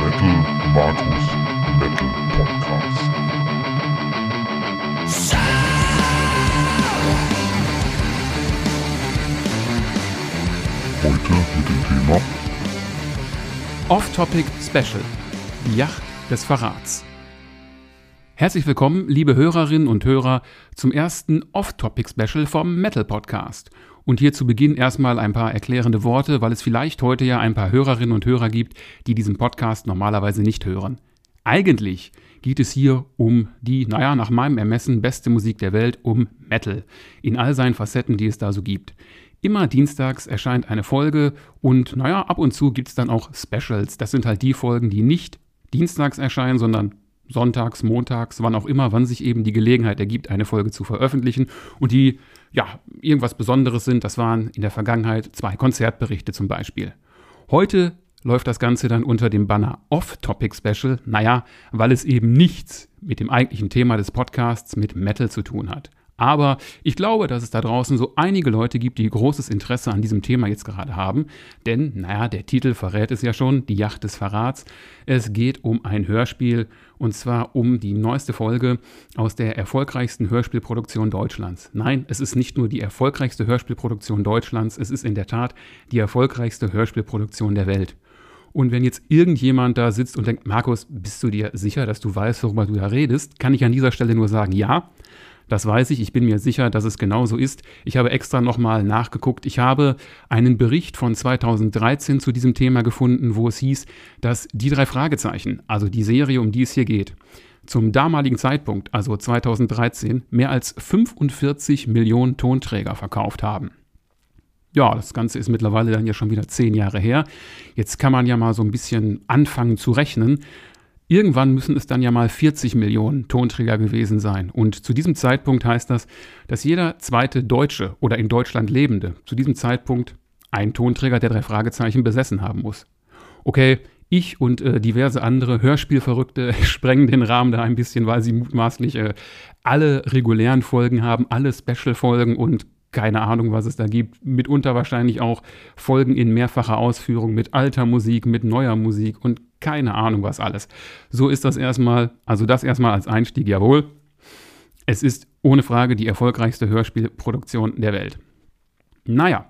Metal Markus Metal Podcast. Heute mit dem Thema Off-Topic Special. Die Yacht des Verrats. Herzlich willkommen, liebe Hörerinnen und Hörer, zum ersten Off-Topic Special vom Metal Podcast. Und hier zu Beginn erstmal ein paar erklärende Worte, weil es vielleicht heute ja ein paar Hörerinnen und Hörer gibt, die diesen Podcast normalerweise nicht hören. Eigentlich geht es hier um die, naja, nach meinem Ermessen beste Musik der Welt, um Metal. In all seinen Facetten, die es da so gibt. Immer dienstags erscheint eine Folge und naja, ab und zu gibt es dann auch Specials. Das sind halt die Folgen, die nicht dienstags erscheinen, sondern sonntags, montags, wann auch immer, wann sich eben die Gelegenheit ergibt, eine Folge zu veröffentlichen und die ja irgendwas Besonderes sind. Das waren in der Vergangenheit zwei Konzertberichte zum Beispiel. Heute läuft das Ganze dann unter dem Banner Off-Topic Special, naja, weil es eben nichts mit dem eigentlichen Thema des Podcasts mit Metal zu tun hat. Aber ich glaube, dass es da draußen so einige Leute gibt, die großes Interesse an diesem Thema jetzt gerade haben. Denn, naja, der Titel verrät es ja schon, die Yacht des Verrats. Es geht um ein Hörspiel und zwar um die neueste Folge aus der erfolgreichsten Hörspielproduktion Deutschlands. Nein, es ist nicht nur die erfolgreichste Hörspielproduktion Deutschlands, es ist in der Tat die erfolgreichste Hörspielproduktion der Welt. Und wenn jetzt irgendjemand da sitzt und denkt, Markus, bist du dir sicher, dass du weißt, worüber du da redest, kann ich an dieser Stelle nur sagen, ja. Das weiß ich, ich bin mir sicher, dass es genauso ist. Ich habe extra nochmal nachgeguckt. Ich habe einen Bericht von 2013 zu diesem Thema gefunden, wo es hieß, dass die drei Fragezeichen, also die Serie, um die es hier geht, zum damaligen Zeitpunkt, also 2013, mehr als 45 Millionen Tonträger verkauft haben. Ja, das Ganze ist mittlerweile dann ja schon wieder zehn Jahre her. Jetzt kann man ja mal so ein bisschen anfangen zu rechnen. Irgendwann müssen es dann ja mal 40 Millionen Tonträger gewesen sein. Und zu diesem Zeitpunkt heißt das, dass jeder zweite Deutsche oder in Deutschland Lebende zu diesem Zeitpunkt einen Tonträger der drei Fragezeichen besessen haben muss. Okay, ich und äh, diverse andere Hörspielverrückte sprengen den Rahmen da ein bisschen, weil sie mutmaßlich äh, alle regulären Folgen haben, alle Special-Folgen und keine Ahnung, was es da gibt. Mitunter wahrscheinlich auch Folgen in mehrfacher Ausführung mit alter Musik, mit neuer Musik und keine Ahnung was alles. So ist das erstmal, also das erstmal als Einstieg, jawohl. Es ist ohne Frage die erfolgreichste Hörspielproduktion der Welt. Naja,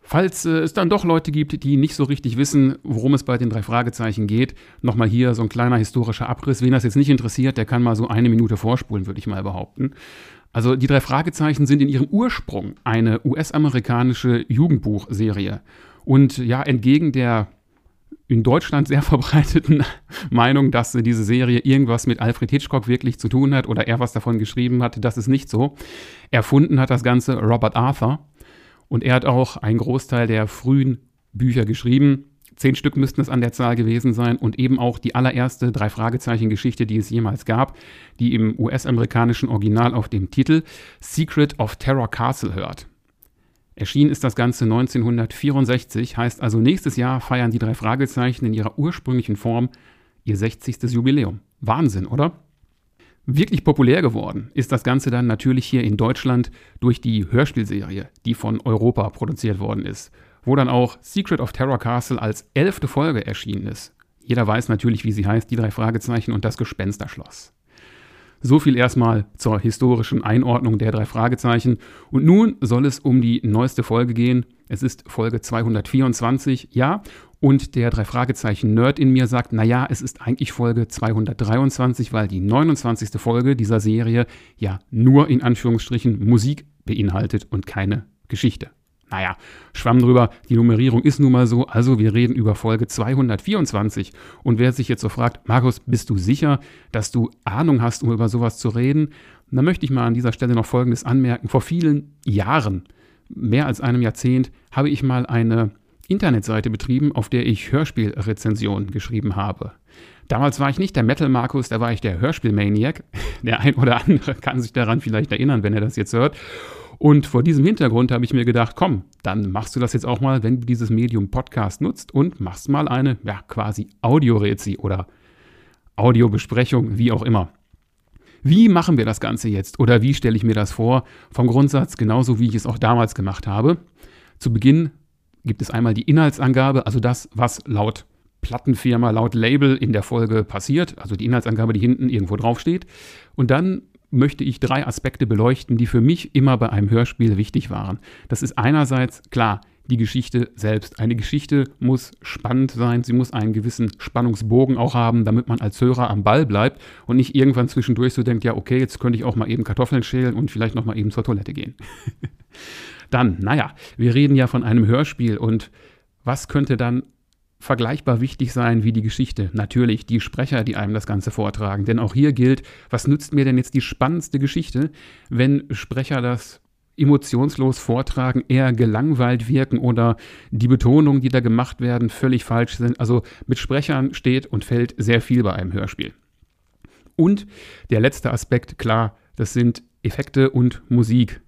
falls äh, es dann doch Leute gibt, die nicht so richtig wissen, worum es bei den drei Fragezeichen geht, nochmal hier so ein kleiner historischer Abriss. Wen das jetzt nicht interessiert, der kann mal so eine Minute vorspulen, würde ich mal behaupten. Also die drei Fragezeichen sind in ihrem Ursprung eine US-amerikanische Jugendbuchserie. Und ja, entgegen der in Deutschland sehr verbreiteten Meinung, dass diese Serie irgendwas mit Alfred Hitchcock wirklich zu tun hat oder er was davon geschrieben hat, das ist nicht so. Erfunden hat das Ganze Robert Arthur und er hat auch einen Großteil der frühen Bücher geschrieben. Zehn Stück müssten es an der Zahl gewesen sein und eben auch die allererste Drei-Fragezeichen-Geschichte, die es jemals gab, die im US-amerikanischen Original auf dem Titel Secret of Terror Castle hört. Erschienen ist das Ganze 1964, heißt also nächstes Jahr feiern die drei Fragezeichen in ihrer ursprünglichen Form ihr 60. Jubiläum. Wahnsinn, oder? Wirklich populär geworden ist das Ganze dann natürlich hier in Deutschland durch die Hörspielserie, die von Europa produziert worden ist wo dann auch Secret of Terror Castle als elfte Folge erschienen ist. Jeder weiß natürlich, wie sie heißt, die drei Fragezeichen und das Gespensterschloss. So viel erstmal zur historischen Einordnung der drei Fragezeichen. Und nun soll es um die neueste Folge gehen. Es ist Folge 224, ja. Und der drei Fragezeichen Nerd in mir sagt, naja, es ist eigentlich Folge 223, weil die 29. Folge dieser Serie ja nur in Anführungsstrichen Musik beinhaltet und keine Geschichte. Naja, schwamm drüber, die Nummerierung ist nun mal so, also wir reden über Folge 224. Und wer sich jetzt so fragt, Markus, bist du sicher, dass du Ahnung hast, um über sowas zu reden? Dann möchte ich mal an dieser Stelle noch Folgendes anmerken. Vor vielen Jahren, mehr als einem Jahrzehnt, habe ich mal eine Internetseite betrieben, auf der ich Hörspielrezensionen geschrieben habe. Damals war ich nicht der Metal Markus, da war ich der Hörspielmaniac. Der ein oder andere kann sich daran vielleicht erinnern, wenn er das jetzt hört. Und vor diesem Hintergrund habe ich mir gedacht, komm, dann machst du das jetzt auch mal, wenn du dieses Medium Podcast nutzt und machst mal eine, ja, quasi Audiorezi oder Audiobesprechung, wie auch immer. Wie machen wir das Ganze jetzt oder wie stelle ich mir das vor? Vom Grundsatz genauso, wie ich es auch damals gemacht habe. Zu Beginn gibt es einmal die Inhaltsangabe, also das, was laut Plattenfirma, laut Label in der Folge passiert, also die Inhaltsangabe, die hinten irgendwo draufsteht. Und dann möchte ich drei Aspekte beleuchten, die für mich immer bei einem Hörspiel wichtig waren. Das ist einerseits klar die Geschichte selbst. Eine Geschichte muss spannend sein, sie muss einen gewissen Spannungsbogen auch haben, damit man als Hörer am Ball bleibt und nicht irgendwann zwischendurch so denkt, ja, okay, jetzt könnte ich auch mal eben Kartoffeln schälen und vielleicht noch mal eben zur Toilette gehen. dann, naja, wir reden ja von einem Hörspiel und was könnte dann vergleichbar wichtig sein wie die Geschichte. Natürlich die Sprecher, die einem das Ganze vortragen. Denn auch hier gilt, was nützt mir denn jetzt die spannendste Geschichte, wenn Sprecher das emotionslos vortragen, eher gelangweilt wirken oder die Betonungen, die da gemacht werden, völlig falsch sind. Also mit Sprechern steht und fällt sehr viel bei einem Hörspiel. Und der letzte Aspekt, klar, das sind Effekte und Musik.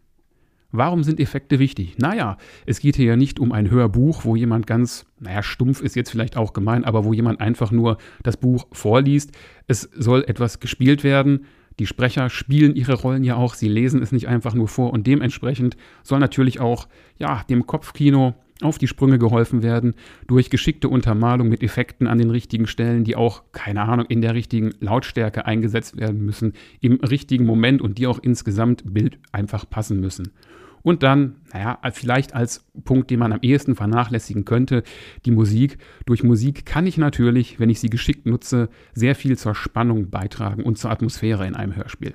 Warum sind Effekte wichtig? Naja, es geht hier ja nicht um ein Hörbuch, wo jemand ganz, naja, stumpf ist jetzt vielleicht auch gemein, aber wo jemand einfach nur das Buch vorliest. Es soll etwas gespielt werden. Die Sprecher spielen ihre Rollen ja auch, sie lesen es nicht einfach nur vor und dementsprechend soll natürlich auch, ja, dem Kopfkino auf die Sprünge geholfen werden durch geschickte Untermalung mit Effekten an den richtigen Stellen, die auch, keine Ahnung, in der richtigen Lautstärke eingesetzt werden müssen, im richtigen Moment und die auch insgesamt Bild einfach passen müssen. Und dann, naja, vielleicht als Punkt, den man am ehesten vernachlässigen könnte, die Musik. Durch Musik kann ich natürlich, wenn ich sie geschickt nutze, sehr viel zur Spannung beitragen und zur Atmosphäre in einem Hörspiel.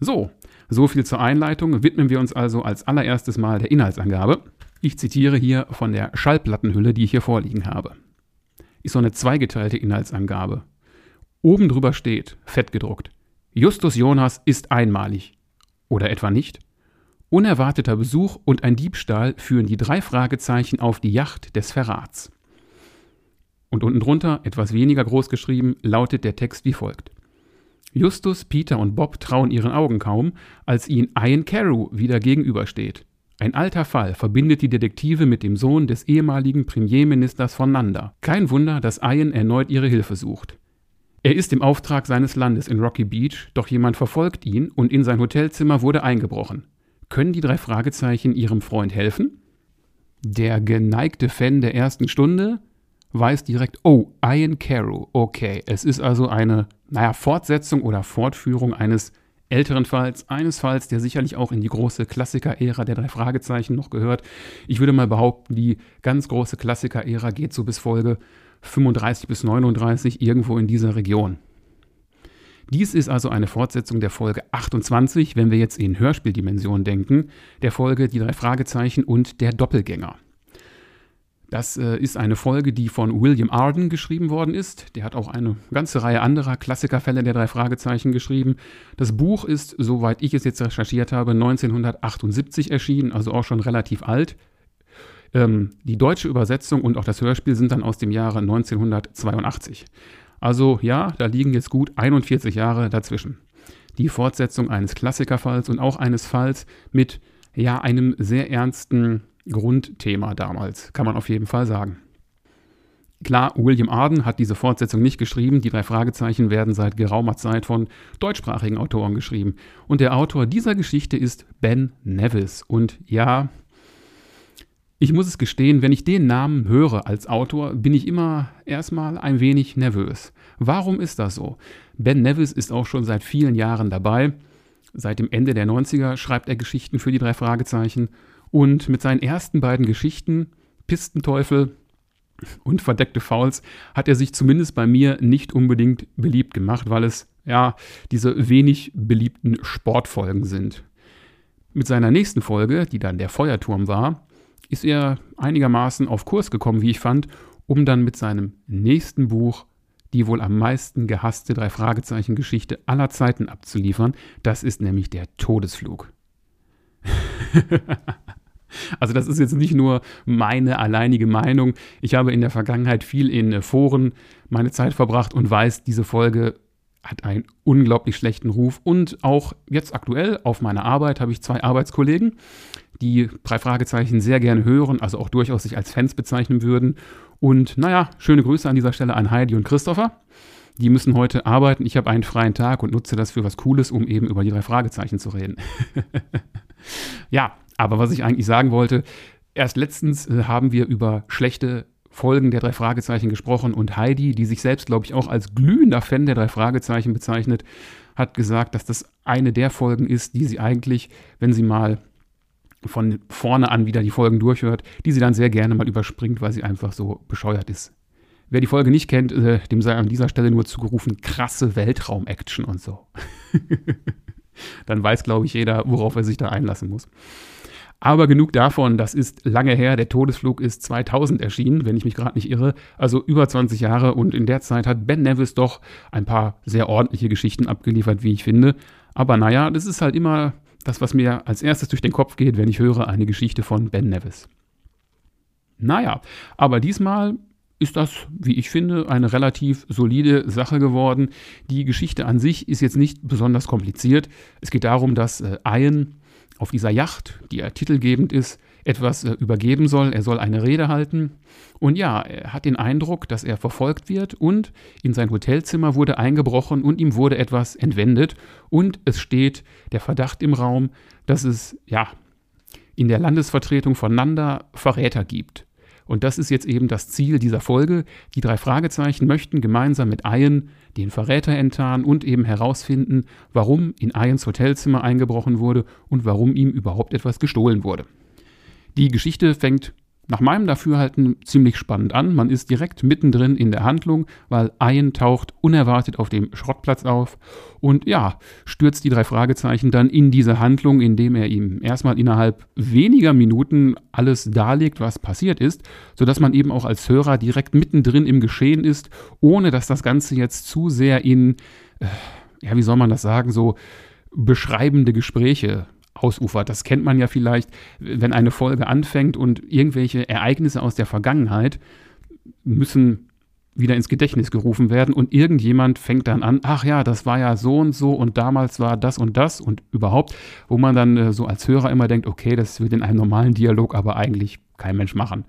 So, so viel zur Einleitung. Widmen wir uns also als allererstes mal der Inhaltsangabe. Ich zitiere hier von der Schallplattenhülle, die ich hier vorliegen habe. Ist so eine zweigeteilte Inhaltsangabe. Oben drüber steht, fett gedruckt, Justus Jonas ist einmalig. Oder etwa nicht? Unerwarteter Besuch und ein Diebstahl führen die drei Fragezeichen auf die Yacht des Verrats. Und unten drunter, etwas weniger groß geschrieben, lautet der Text wie folgt. Justus, Peter und Bob trauen ihren Augen kaum, als ihnen Ian Carew wieder gegenübersteht. Ein alter Fall verbindet die Detektive mit dem Sohn des ehemaligen Premierministers von Nanda. Kein Wunder, dass Ian erneut ihre Hilfe sucht. Er ist im Auftrag seines Landes in Rocky Beach, doch jemand verfolgt ihn und in sein Hotelzimmer wurde eingebrochen. Können die drei Fragezeichen ihrem Freund helfen? Der geneigte Fan der ersten Stunde weiß direkt, oh, Ian Carew, okay. Es ist also eine, naja, Fortsetzung oder Fortführung eines älteren Falls, eines Falls, der sicherlich auch in die große Klassiker-Ära der drei Fragezeichen noch gehört. Ich würde mal behaupten, die ganz große Klassiker-Ära geht so bis Folge 35 bis 39 irgendwo in dieser Region. Dies ist also eine Fortsetzung der Folge 28, wenn wir jetzt in Hörspieldimensionen denken, der Folge Die drei Fragezeichen und der Doppelgänger. Das äh, ist eine Folge, die von William Arden geschrieben worden ist. Der hat auch eine ganze Reihe anderer Klassikerfälle der drei Fragezeichen geschrieben. Das Buch ist, soweit ich es jetzt recherchiert habe, 1978 erschienen, also auch schon relativ alt. Ähm, die deutsche Übersetzung und auch das Hörspiel sind dann aus dem Jahre 1982. Also ja, da liegen jetzt gut 41 Jahre dazwischen. Die Fortsetzung eines Klassikerfalls und auch eines Falls mit ja einem sehr ernsten Grundthema damals, kann man auf jeden Fall sagen. Klar, William Arden hat diese Fortsetzung nicht geschrieben. Die drei Fragezeichen werden seit geraumer Zeit von deutschsprachigen Autoren geschrieben. Und der Autor dieser Geschichte ist Ben Nevis. Und ja, ich muss es gestehen, wenn ich den Namen höre als Autor, bin ich immer erstmal ein wenig nervös. Warum ist das so? Ben Nevis ist auch schon seit vielen Jahren dabei. Seit dem Ende der 90er schreibt er Geschichten für die drei Fragezeichen. Und mit seinen ersten beiden Geschichten, Pistenteufel und verdeckte Fouls, hat er sich zumindest bei mir nicht unbedingt beliebt gemacht, weil es ja diese wenig beliebten Sportfolgen sind. Mit seiner nächsten Folge, die dann der Feuerturm war, ist er einigermaßen auf Kurs gekommen, wie ich fand, um dann mit seinem nächsten Buch die wohl am meisten gehasste drei Fragezeichen Geschichte aller Zeiten abzuliefern. Das ist nämlich der Todesflug. also das ist jetzt nicht nur meine alleinige Meinung. Ich habe in der Vergangenheit viel in Foren meine Zeit verbracht und weiß, diese Folge hat einen unglaublich schlechten Ruf. Und auch jetzt aktuell auf meiner Arbeit habe ich zwei Arbeitskollegen, die drei Fragezeichen sehr gerne hören, also auch durchaus sich als Fans bezeichnen würden. Und naja, schöne Grüße an dieser Stelle an Heidi und Christopher. Die müssen heute arbeiten. Ich habe einen freien Tag und nutze das für was Cooles, um eben über die drei Fragezeichen zu reden. ja, aber was ich eigentlich sagen wollte, Erst letztens äh, haben wir über schlechte Folgen der drei Fragezeichen gesprochen und Heidi, die sich selbst, glaube ich, auch als glühender Fan der drei Fragezeichen bezeichnet, hat gesagt, dass das eine der Folgen ist, die sie eigentlich, wenn sie mal von vorne an wieder die Folgen durchhört, die sie dann sehr gerne mal überspringt, weil sie einfach so bescheuert ist. Wer die Folge nicht kennt, äh, dem sei an dieser Stelle nur zugerufen, krasse Weltraum-Action und so. dann weiß, glaube ich, jeder, worauf er sich da einlassen muss. Aber genug davon, das ist lange her. Der Todesflug ist 2000 erschienen, wenn ich mich gerade nicht irre. Also über 20 Jahre und in der Zeit hat Ben Nevis doch ein paar sehr ordentliche Geschichten abgeliefert, wie ich finde. Aber naja, das ist halt immer das, was mir als erstes durch den Kopf geht, wenn ich höre eine Geschichte von Ben Nevis. Naja, aber diesmal ist das, wie ich finde, eine relativ solide Sache geworden. Die Geschichte an sich ist jetzt nicht besonders kompliziert. Es geht darum, dass äh, Ian auf dieser Yacht, die ja titelgebend ist, etwas äh, übergeben soll. Er soll eine Rede halten. Und ja, er hat den Eindruck, dass er verfolgt wird und in sein Hotelzimmer wurde eingebrochen und ihm wurde etwas entwendet. Und es steht der Verdacht im Raum, dass es, ja, in der Landesvertretung voneinander Verräter gibt. Und das ist jetzt eben das Ziel dieser Folge. Die drei Fragezeichen möchten gemeinsam mit Ian den Verräter enttarnen und eben herausfinden, warum in Ians Hotelzimmer eingebrochen wurde und warum ihm überhaupt etwas gestohlen wurde. Die Geschichte fängt nach meinem Dafürhalten ziemlich spannend an. Man ist direkt mittendrin in der Handlung, weil Ian taucht unerwartet auf dem Schrottplatz auf und ja, stürzt die drei Fragezeichen dann in diese Handlung, indem er ihm erstmal innerhalb weniger Minuten alles darlegt, was passiert ist, sodass man eben auch als Hörer direkt mittendrin im Geschehen ist, ohne dass das Ganze jetzt zu sehr in, äh, ja, wie soll man das sagen, so beschreibende Gespräche ausufert. Das kennt man ja vielleicht, wenn eine Folge anfängt und irgendwelche Ereignisse aus der Vergangenheit müssen wieder ins Gedächtnis gerufen werden und irgendjemand fängt dann an, ach ja, das war ja so und so und damals war das und das und überhaupt, wo man dann äh, so als Hörer immer denkt, okay, das wird in einem normalen Dialog aber eigentlich kein Mensch machen.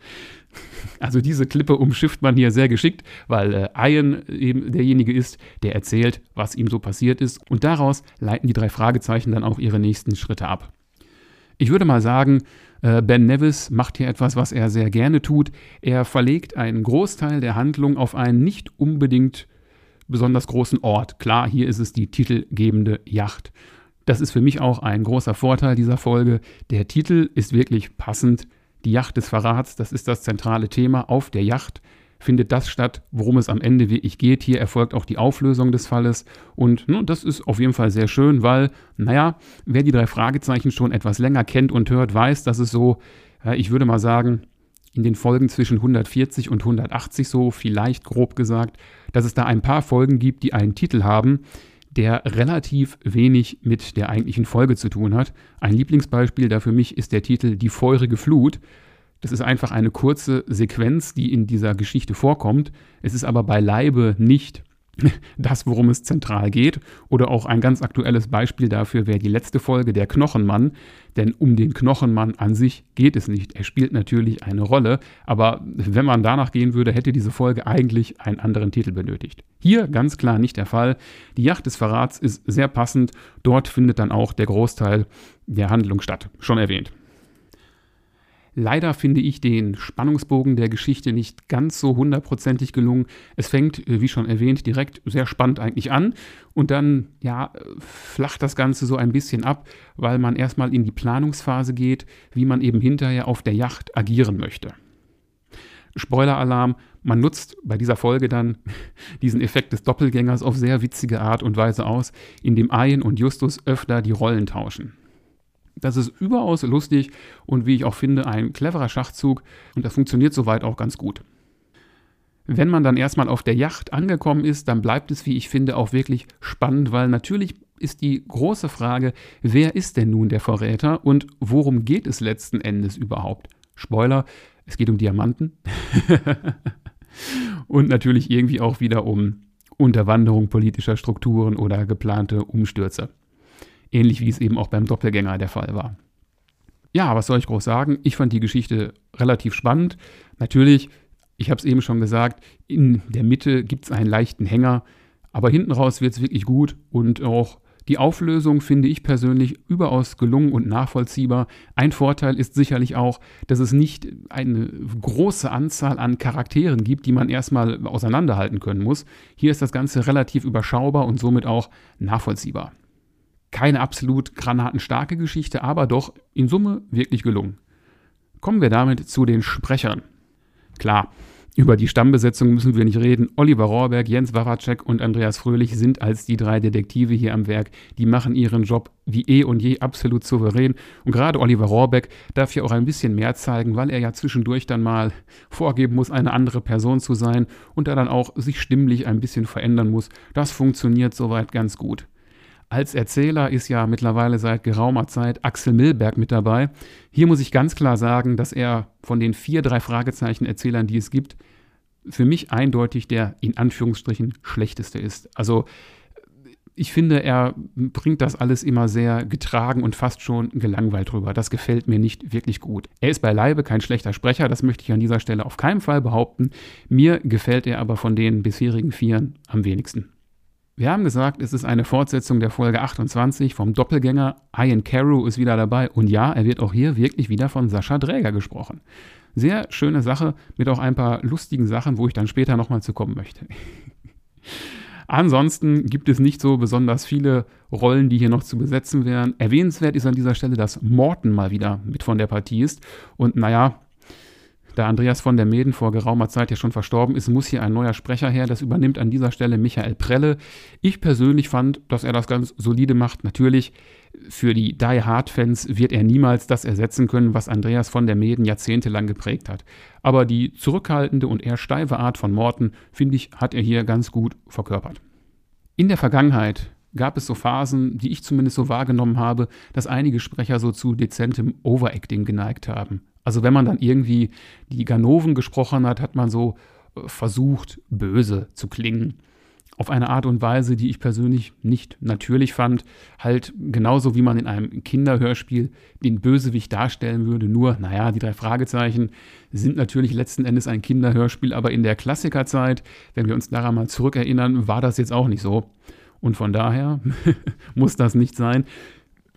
Also diese Klippe umschifft man hier sehr geschickt, weil äh, Ian eben derjenige ist, der erzählt, was ihm so passiert ist und daraus leiten die drei Fragezeichen dann auch ihre nächsten Schritte ab. Ich würde mal sagen, äh, Ben Nevis macht hier etwas, was er sehr gerne tut. Er verlegt einen Großteil der Handlung auf einen nicht unbedingt besonders großen Ort. Klar, hier ist es die titelgebende Yacht. Das ist für mich auch ein großer Vorteil dieser Folge. Der Titel ist wirklich passend die Yacht des Verrats, das ist das zentrale Thema. Auf der Yacht findet das statt, worum es am Ende wirklich geht. Hier erfolgt auch die Auflösung des Falles. Und ne, das ist auf jeden Fall sehr schön, weil, naja, wer die drei Fragezeichen schon etwas länger kennt und hört, weiß, dass es so, ja, ich würde mal sagen, in den Folgen zwischen 140 und 180 so, vielleicht grob gesagt, dass es da ein paar Folgen gibt, die einen Titel haben, der relativ wenig mit der eigentlichen Folge zu tun hat. Ein Lieblingsbeispiel da für mich ist der Titel Die feurige Flut. Das ist einfach eine kurze Sequenz, die in dieser Geschichte vorkommt. Es ist aber beileibe nicht das, worum es zentral geht. Oder auch ein ganz aktuelles Beispiel dafür wäre die letzte Folge, der Knochenmann. Denn um den Knochenmann an sich geht es nicht. Er spielt natürlich eine Rolle, aber wenn man danach gehen würde, hätte diese Folge eigentlich einen anderen Titel benötigt. Hier ganz klar nicht der Fall. Die Yacht des Verrats ist sehr passend. Dort findet dann auch der Großteil der Handlung statt. Schon erwähnt. Leider finde ich den Spannungsbogen der Geschichte nicht ganz so hundertprozentig gelungen. Es fängt, äh, wie schon erwähnt, direkt sehr spannend eigentlich an und dann, ja, flacht das Ganze so ein bisschen ab, weil man erstmal in die Planungsphase geht, wie man eben hinterher auf der Yacht agieren möchte. Spoiler-Alarm, man nutzt bei dieser Folge dann diesen Effekt des Doppelgängers auf sehr witzige Art und Weise aus, indem Ian und Justus öfter die Rollen tauschen. Das ist überaus lustig und wie ich auch finde, ein cleverer Schachzug und das funktioniert soweit auch ganz gut. Wenn man dann erstmal auf der Yacht angekommen ist, dann bleibt es, wie ich finde, auch wirklich spannend, weil natürlich ist die große Frage, wer ist denn nun der Verräter und worum geht es letzten Endes überhaupt? Spoiler, es geht um Diamanten und natürlich irgendwie auch wieder um Unterwanderung politischer Strukturen oder geplante Umstürze. Ähnlich wie es eben auch beim Doppelgänger der Fall war. Ja, was soll ich groß sagen? Ich fand die Geschichte relativ spannend. Natürlich, ich habe es eben schon gesagt, in der Mitte gibt es einen leichten Hänger, aber hinten raus wird es wirklich gut und auch Die Auflösung finde ich persönlich überaus gelungen und nachvollziehbar. Ein Vorteil ist sicherlich auch, dass es nicht eine große Anzahl an Charakteren gibt, die man erstmal auseinanderhalten können muss. Hier ist das Ganze relativ überschaubar und somit auch nachvollziehbar. Keine absolut granatenstarke Geschichte, aber doch in Summe wirklich gelungen. Kommen wir damit zu den Sprechern. Klar, über die Stammbesetzung müssen wir nicht reden. Oliver Rohrberg, Jens Wawacek und Andreas Fröhlich sind als die drei Detektive hier am Werk. Die machen ihren Job wie eh und je absolut souverän. Und gerade Oliver Rohrbeck darf hier auch ein bisschen mehr zeigen, weil er ja zwischendurch dann mal vorgeben muss, eine andere Person zu sein und da dann auch sich stimmlich ein bisschen verändern muss. Das funktioniert soweit ganz gut. Als Erzähler ist ja mittlerweile seit geraumer Zeit Axel Milberg mit dabei. Hier muss ich ganz klar sagen, dass er von den vier, drei Fragezeichen Erzählern, die es gibt, für mich eindeutig der in Anführungsstrichen schlechteste ist. Also ich finde, er bringt das alles immer sehr getragen und fast schon gelangweilt rüber. Das gefällt mir nicht wirklich gut. Er ist beileibe kein schlechter Sprecher, das möchte ich an dieser Stelle auf keinen Fall behaupten. Mir gefällt er aber von den bisherigen Vieren am wenigsten. Wir haben gesagt, es ist eine Fortsetzung der Folge 28 vom Doppelgänger. Ian Carew ist wieder dabei und ja, er wird auch hier wirklich wieder von Sascha Dräger gesprochen. Sehr schöne Sache mit auch ein paar lustigen Sachen, wo ich dann später nochmal zu kommen möchte. Ansonsten gibt es nicht so besonders viele Rollen, die hier noch zu besetzen wären. Erwähnenswert ist an dieser Stelle, dass Morton mal wieder mit von der Partie ist. Und naja, da Andreas von der Meden vor geraumer Zeit ja schon verstorben ist, muss hier ein neuer Sprecher her. Das übernimmt an dieser Stelle Michael Prelle. Ich persönlich fand, dass er das ganz solide macht. Natürlich, für die Die Hard-Fans wird er niemals das ersetzen können, was Andreas von der Meden jahrzehntelang geprägt hat. Aber die zurückhaltende und eher steife Art von Morten, finde ich, hat er hier ganz gut verkörpert. In der Vergangenheit gab es so Phasen, die ich zumindest so wahrgenommen habe, dass einige Sprecher so zu dezentem Overacting geneigt haben. Also wenn man dann irgendwie die Ganoven gesprochen hat, hat man so äh, versucht, böse zu klingen. Auf eine Art und Weise, die ich persönlich nicht natürlich fand. Halt genauso wie man in einem Kinderhörspiel den Bösewicht darstellen würde. Nur, naja, die drei Fragezeichen sind natürlich letzten Endes ein Kinderhörspiel, aber in der Klassikerzeit, wenn wir uns daran mal zurückerinnern, war das jetzt auch nicht so. Und von daher muss das nicht sein.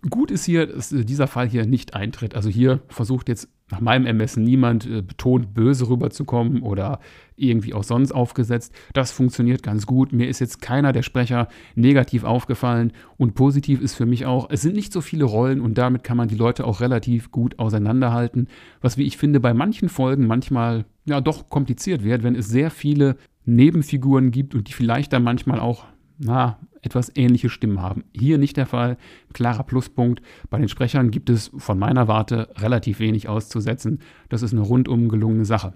Gut ist hier, dass dieser Fall hier nicht eintritt. Also hier versucht jetzt nach meinem Ermessen niemand äh, betont böse rüberzukommen oder irgendwie auch sonst aufgesetzt. Das funktioniert ganz gut. Mir ist jetzt keiner der Sprecher negativ aufgefallen und positiv ist für mich auch, es sind nicht so viele Rollen und damit kann man die Leute auch relativ gut auseinanderhalten, was wie ich finde bei manchen Folgen manchmal ja doch kompliziert wird, wenn es sehr viele Nebenfiguren gibt und die vielleicht dann manchmal auch na, etwas ähnliche Stimmen haben. Hier nicht der Fall. Klarer Pluspunkt. Bei den Sprechern gibt es von meiner Warte relativ wenig auszusetzen. Das ist eine rundum gelungene Sache.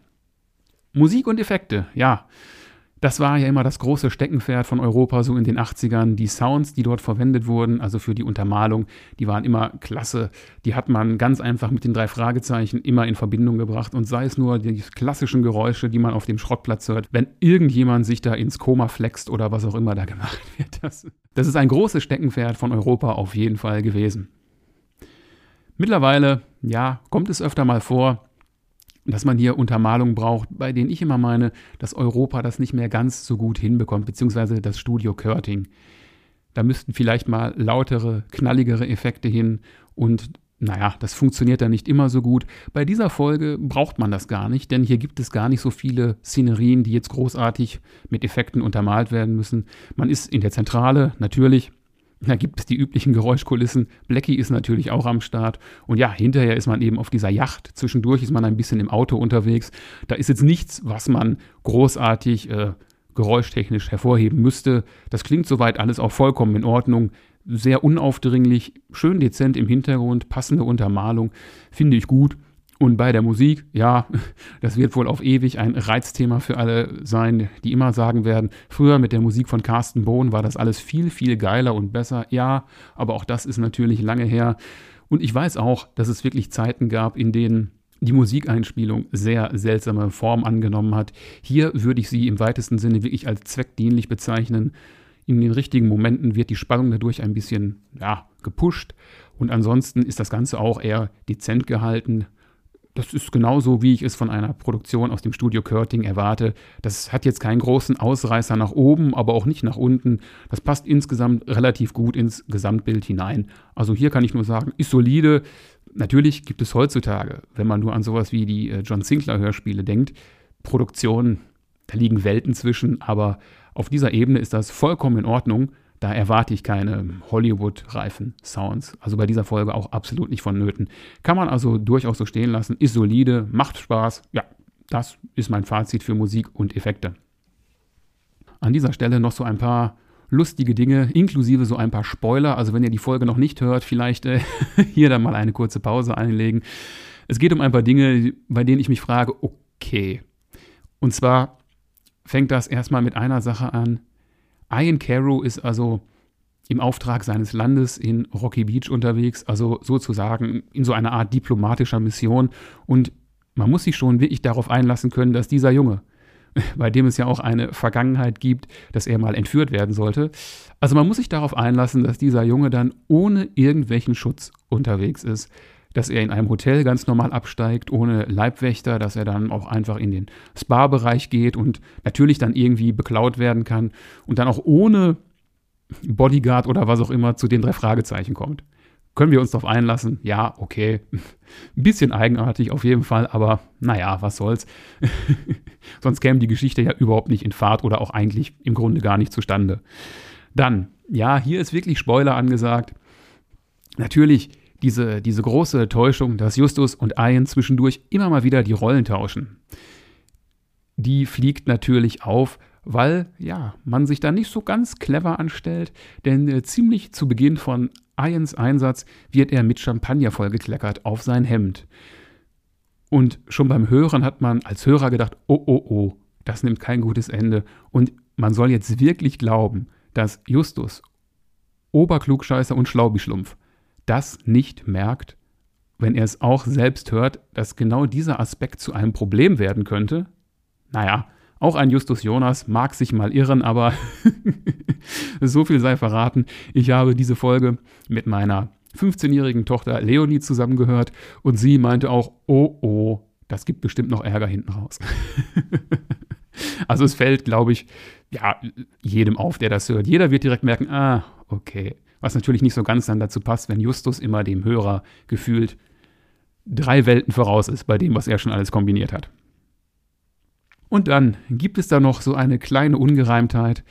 Musik und Effekte, ja. Das war ja immer das große Steckenpferd von Europa, so in den 80ern. Die Sounds, die dort verwendet wurden, also für die Untermalung, die waren immer klasse. Die hat man ganz einfach mit den drei Fragezeichen immer in Verbindung gebracht. Und sei es nur die klassischen Geräusche, die man auf dem Schrottplatz hört, wenn irgendjemand sich da ins Koma flext oder was auch immer da gemacht wird. Das, das ist ein großes Steckenpferd von Europa auf jeden Fall gewesen. Mittlerweile, ja, kommt es öfter mal vor, dass man hier Untermalungen braucht, bei denen ich immer meine, dass Europa das nicht mehr ganz so gut hinbekommt, beziehungsweise das Studio Körting. Da müssten vielleicht mal lautere, knalligere Effekte hin und naja, das funktioniert dann nicht immer so gut. Bei dieser Folge braucht man das gar nicht, denn hier gibt es gar nicht so viele Szenerien, die jetzt großartig mit Effekten untermalt werden müssen. Man ist in der Zentrale, natürlich, da gibt es die üblichen Geräuschkulissen. Blackie ist natürlich auch am Start. Und ja, hinterher ist man eben auf dieser Yacht. Zwischendurch ist man ein bisschen im Auto unterwegs. Da ist jetzt nichts, was man großartig äh, geräuschtechnisch hervorheben müsste. Das klingt soweit alles auch vollkommen in Ordnung. Sehr unaufdringlich, schön dezent im Hintergrund, passende Untermalung. Finde ich gut. Und bei der Musik, ja, das wird wohl auf ewig ein Reizthema für alle sein, die immer sagen werden, früher mit der Musik von Carsten Bohn war das alles viel, viel geiler und besser. Ja, aber auch das ist natürlich lange her. Und ich weiß auch, dass es wirklich Zeiten gab, in denen die Musikeinspielung sehr seltsame Form angenommen hat. Hier würde ich sie im weitesten Sinne wirklich als zweckdienlich bezeichnen. In den richtigen Momenten wird die Spannung dadurch ein bisschen ja, gepusht und ansonsten ist das Ganze auch eher dezent gehalten das ist genauso, wie ich es von einer Produktion aus dem Studio Körting erwarte. Das hat jetzt keinen großen Ausreißer nach oben, aber auch nicht nach unten. Das passt insgesamt relativ gut ins Gesamtbild hinein. Also hier kann ich nur sagen, ist solide. Natürlich gibt es heutzutage, wenn man nur an sowas wie die äh, John Sinclair Hörspiele denkt, Produktionen, da liegen Welten zwischen, aber auf dieser Ebene ist das vollkommen in Ordnung. Da erwarte ich keine Hollywood-reifen Sounds. Also bei dieser Folge auch absolut nicht vonnöten. Kann man also durchaus so stehen lassen, ist solide, macht Spaß. Ja, das ist mein Fazit für Musik und Effekte. An dieser Stelle noch so ein paar lustige Dinge, inklusive so ein paar Spoiler. Also wenn ihr die Folge noch nicht hört, vielleicht äh, hier dann mal eine kurze Pause einlegen. Es geht um ein paar Dinge, bei denen ich mich frage, okay. Und zwar fängt das erstmal mit einer Sache an. Ian Carew ist also im Auftrag seines Landes in Rocky Beach unterwegs, also sozusagen in so einer Art diplomatischer Mission. Und man muss sich schon wirklich darauf einlassen können, dass dieser Junge, bei dem es ja auch eine Vergangenheit gibt, dass er mal entführt werden sollte. Also man muss sich darauf einlassen, dass dieser Junge dann ohne irgendwelchen Schutz unterwegs ist dass er in einem Hotel ganz normal absteigt, ohne Leibwächter, dass er dann auch einfach in den Spa-Bereich geht und natürlich dann irgendwie beklaut werden kann und dann auch ohne Bodyguard oder was auch immer zu den drei Fragezeichen kommt. Können wir uns darauf einlassen? Ja, okay. Ein bisschen eigenartig auf jeden Fall, aber naja, was soll's. Sonst käme die Geschichte ja überhaupt nicht in Fahrt oder auch eigentlich im Grunde gar nicht zustande. Dann, ja, hier ist wirklich Spoiler angesagt. Natürlich diese, diese große Täuschung, dass Justus und Ian zwischendurch immer mal wieder die Rollen tauschen. Die fliegt natürlich auf, weil ja, man sich da nicht so ganz clever anstellt, denn äh, ziemlich zu Beginn von Ians Einsatz wird er mit Champagner vollgekleckert auf sein Hemd. Und schon beim Hören hat man als Hörer gedacht, oh oh oh, das nimmt kein gutes Ende. Und man soll jetzt wirklich glauben, dass Justus, Oberklugscheißer und Schlaubischlumpf, das nicht merkt, wenn er es auch selbst hört, dass genau dieser Aspekt zu einem Problem werden könnte? Naja, auch ein Justus Jonas mag sich mal irren, aber so viel sei verraten. Ich habe diese Folge mit meiner 15-jährigen Tochter Leonie zusammengehört und sie meinte auch, oh oh, das gibt bestimmt noch Ärger hinten raus. also es fällt, glaube ich, ja, jedem auf, der das hört. Jeder wird direkt merken, ah, okay, was natürlich nicht so ganz dann dazu passt, wenn Justus immer dem Hörer gefühlt drei Welten voraus ist bei dem, was er schon alles kombiniert hat. Und dann gibt es da noch so eine kleine Ungereimtheit,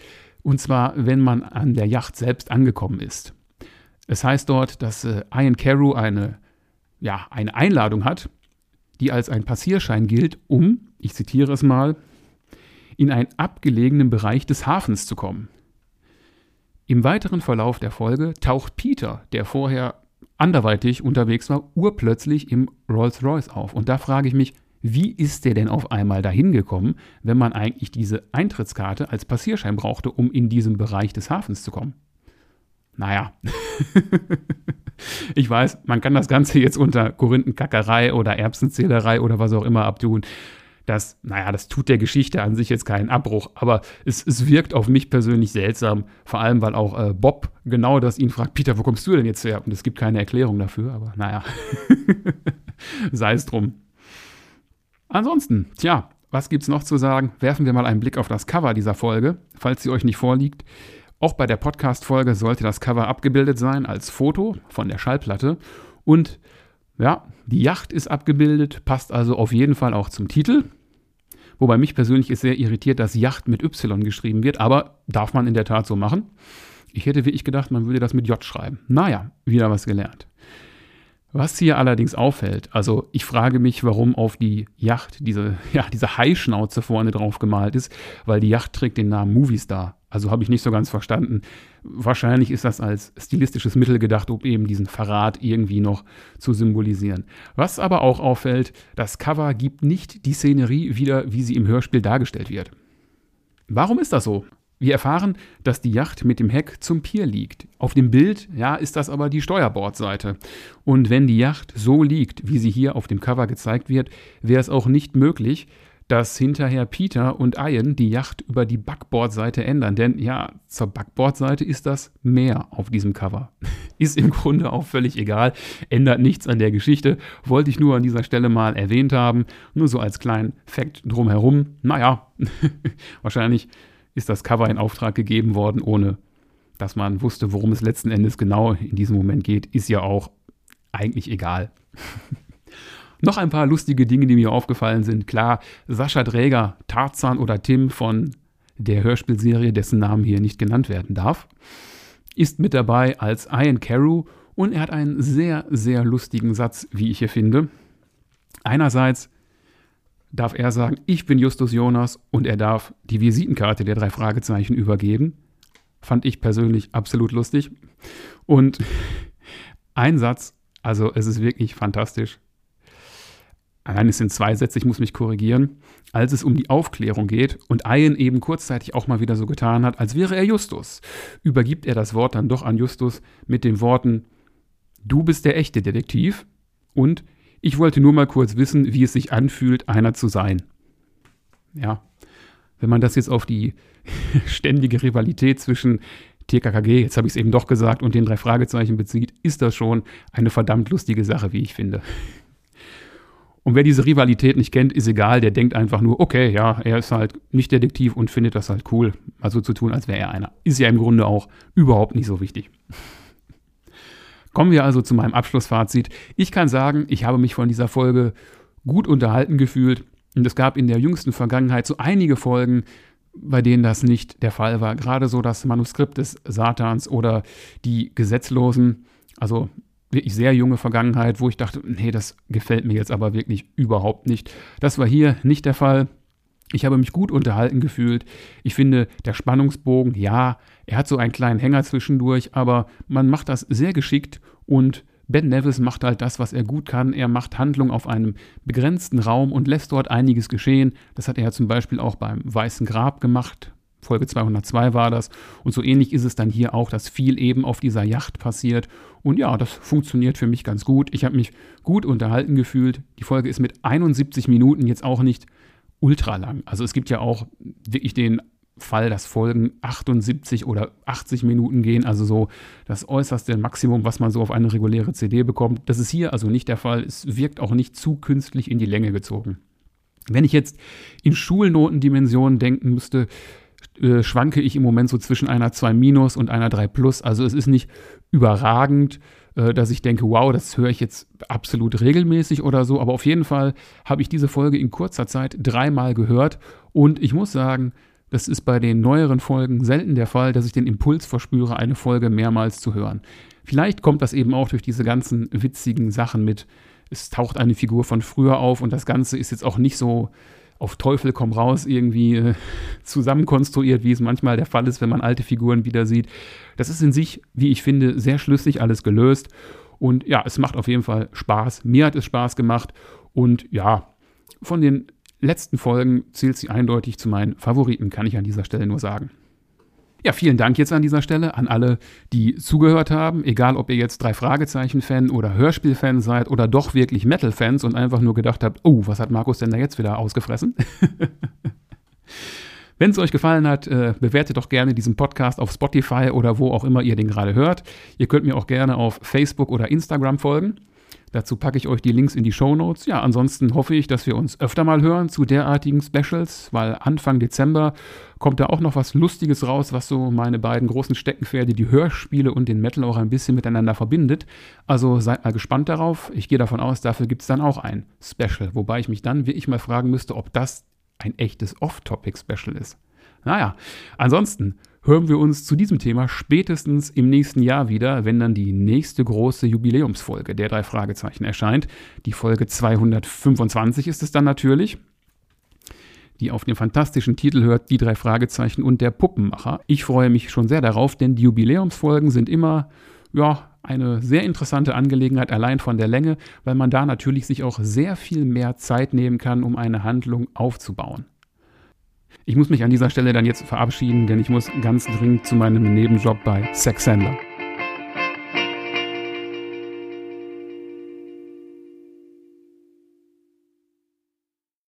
und zwar, wenn man an der Yacht selbst angekommen ist. Es heißt dort, dass äh, Ian Carew eine, ja, eine Einladung hat, die als ein Passierschein gilt, um, ich zitiere es mal, in einen abgelegenen Bereich des Hafens zu kommen. Im weiteren Verlauf der Folge taucht Peter, der vorher anderweitig unterwegs war, urplötzlich im Rolls-Royce auf. Und da frage ich mich, wie ist der denn auf einmal dahin gekommen, wenn man eigentlich diese Eintrittskarte als Passierschein brauchte, um in diesem Bereich des Hafens zu kommen? Naja, ich weiß, man kann das Ganze jetzt unter Korinthenkackerei oder Erbsenzählerei oder was auch immer abtun. Das, naja, das tut der Geschichte an sich jetzt keinen Abbruch, aber es, es wirkt auf mich persönlich seltsam, vor allem weil auch äh, Bob genau das ihn fragt, Peter, wo kommst du denn jetzt her? Und es gibt keine Erklärung dafür, aber naja, sei es drum. Ansonsten, tja, was gibt's noch zu sagen? Werfen wir mal einen Blick auf das Cover dieser Folge, falls sie euch nicht vorliegt. Auch bei der Podcast-Folge sollte das Cover abgebildet sein als Foto von der Schallplatte. Und ja, die Yacht ist abgebildet, passt also auf jeden Fall auch zum Titel. Wobei mich persönlich ist sehr irritiert, dass Yacht mit Y geschrieben wird, aber darf man in der Tat so machen. Ich hätte wirklich gedacht, man würde das mit J schreiben. Naja, wieder was gelernt. Was hier allerdings auffällt, also ich frage mich, warum auf die Yacht diese, ja, diese Haischnauze vorne drauf gemalt ist, weil die Yacht trägt den Namen Movie Star. Also habe ich nicht so ganz verstanden. Wahrscheinlich ist das als stilistisches Mittel gedacht, um eben diesen Verrat irgendwie noch zu symbolisieren. Was aber auch auffällt, das Cover gibt nicht die Szenerie wieder, wie sie im Hörspiel dargestellt wird. Warum ist das so? Wir erfahren, dass die Yacht mit dem Heck zum Pier liegt. Auf dem Bild, ja, ist das aber die Steuerbordseite. Und wenn die Yacht so liegt, wie sie hier auf dem Cover gezeigt wird, wäre es auch nicht möglich, dass hinterher Peter und Ian die Yacht über die Backbordseite ändern. Denn ja, zur Backbordseite ist das Meer auf diesem Cover. Ist im Grunde auch völlig egal, ändert nichts an der Geschichte. Wollte ich nur an dieser Stelle mal erwähnt haben. Nur so als kleinen Fact drumherum. Naja, wahrscheinlich ist das Cover in Auftrag gegeben worden, ohne dass man wusste, worum es letzten Endes genau in diesem Moment geht. Ist ja auch eigentlich egal. Noch ein paar lustige Dinge, die mir aufgefallen sind. Klar, Sascha Dräger, Tarzan oder Tim von der Hörspielserie, dessen Namen hier nicht genannt werden darf, ist mit dabei als Ian Carew und er hat einen sehr, sehr lustigen Satz, wie ich hier finde. Einerseits darf er sagen, ich bin Justus Jonas und er darf die Visitenkarte der drei Fragezeichen übergeben. Fand ich persönlich absolut lustig. Und ein Satz, also es ist wirklich fantastisch. Nein, es sind zwei Sätze, ich muss mich korrigieren. Als es um die Aufklärung geht und Ian eben kurzzeitig auch mal wieder so getan hat, als wäre er Justus, übergibt er das Wort dann doch an Justus mit den Worten: Du bist der echte Detektiv und ich wollte nur mal kurz wissen, wie es sich anfühlt, einer zu sein. Ja, wenn man das jetzt auf die ständige Rivalität zwischen TKKG, jetzt habe ich es eben doch gesagt, und den drei Fragezeichen bezieht, ist das schon eine verdammt lustige Sache, wie ich finde. Und wer diese Rivalität nicht kennt, ist egal, der denkt einfach nur, okay, ja, er ist halt nicht Detektiv und findet das halt cool, mal so zu tun, als wäre er einer. Ist ja im Grunde auch überhaupt nicht so wichtig. Kommen wir also zu meinem Abschlussfazit. Ich kann sagen, ich habe mich von dieser Folge gut unterhalten gefühlt und es gab in der jüngsten Vergangenheit so einige Folgen, bei denen das nicht der Fall war. Gerade so das Manuskript des Satans oder die Gesetzlosen, also wirklich sehr junge Vergangenheit, wo ich dachte, nee, das gefällt mir jetzt aber wirklich überhaupt nicht. Das war hier nicht der Fall. Ich habe mich gut unterhalten gefühlt. Ich finde, der Spannungsbogen, ja, er hat so einen kleinen Hänger zwischendurch, aber man macht das sehr geschickt und Ben Nevis macht halt das, was er gut kann. Er macht Handlung auf einem begrenzten Raum und lässt dort einiges geschehen. Das hat er ja zum Beispiel auch beim Weißen Grab gemacht. Folge 202 war das. Und so ähnlich ist es dann hier auch, dass viel eben auf dieser Yacht passiert. Und ja, das funktioniert für mich ganz gut. Ich habe mich gut unterhalten gefühlt. Die Folge ist mit 71 Minuten jetzt auch nicht ultra lang. Also es gibt ja auch wirklich den Fall, dass Folgen 78 oder 80 Minuten gehen, also so das äußerste Maximum, was man so auf eine reguläre CD bekommt. Das ist hier also nicht der Fall. Es wirkt auch nicht zu künstlich in die Länge gezogen. Wenn ich jetzt in Schulnotendimensionen denken müsste, äh, schwanke ich im Moment so zwischen einer 2 minus und einer 3 plus. Also es ist nicht überragend, äh, dass ich denke, wow, das höre ich jetzt absolut regelmäßig oder so. Aber auf jeden Fall habe ich diese Folge in kurzer Zeit dreimal gehört. Und ich muss sagen, das ist bei den neueren Folgen selten der Fall, dass ich den Impuls verspüre, eine Folge mehrmals zu hören. Vielleicht kommt das eben auch durch diese ganzen witzigen Sachen mit. Es taucht eine Figur von früher auf und das Ganze ist jetzt auch nicht so auf Teufel komm raus irgendwie äh, zusammenkonstruiert, wie es manchmal der Fall ist, wenn man alte Figuren wieder sieht. Das ist in sich, wie ich finde, sehr schlüssig alles gelöst. Und ja, es macht auf jeden Fall Spaß. Mir hat es Spaß gemacht. Und ja, von den letzten Folgen zählt sie eindeutig zu meinen Favoriten, kann ich an dieser Stelle nur sagen. Ja, vielen Dank jetzt an dieser Stelle an alle, die zugehört haben. Egal, ob ihr jetzt drei Fragezeichen-Fan oder Hörspiel-Fan seid oder doch wirklich Metal-Fans und einfach nur gedacht habt, oh, was hat Markus denn da jetzt wieder ausgefressen? Wenn es euch gefallen hat, äh, bewertet doch gerne diesen Podcast auf Spotify oder wo auch immer ihr den gerade hört. Ihr könnt mir auch gerne auf Facebook oder Instagram folgen. Dazu packe ich euch die Links in die Show Notes. Ja, ansonsten hoffe ich, dass wir uns öfter mal hören zu derartigen Specials, weil Anfang Dezember kommt da auch noch was Lustiges raus, was so meine beiden großen Steckenpferde, die Hörspiele und den Metal auch ein bisschen miteinander verbindet. Also seid mal gespannt darauf. Ich gehe davon aus, dafür gibt es dann auch ein Special, wobei ich mich dann wirklich mal fragen müsste, ob das ein echtes Off-Topic-Special ist. Naja, ansonsten hören wir uns zu diesem Thema spätestens im nächsten Jahr wieder, wenn dann die nächste große Jubiläumsfolge der drei Fragezeichen erscheint. Die Folge 225 ist es dann natürlich die auf den fantastischen Titel hört, die drei Fragezeichen und der Puppenmacher. Ich freue mich schon sehr darauf, denn die Jubiläumsfolgen sind immer, ja, eine sehr interessante Angelegenheit, allein von der Länge, weil man da natürlich sich auch sehr viel mehr Zeit nehmen kann, um eine Handlung aufzubauen. Ich muss mich an dieser Stelle dann jetzt verabschieden, denn ich muss ganz dringend zu meinem Nebenjob bei Sex Sandler.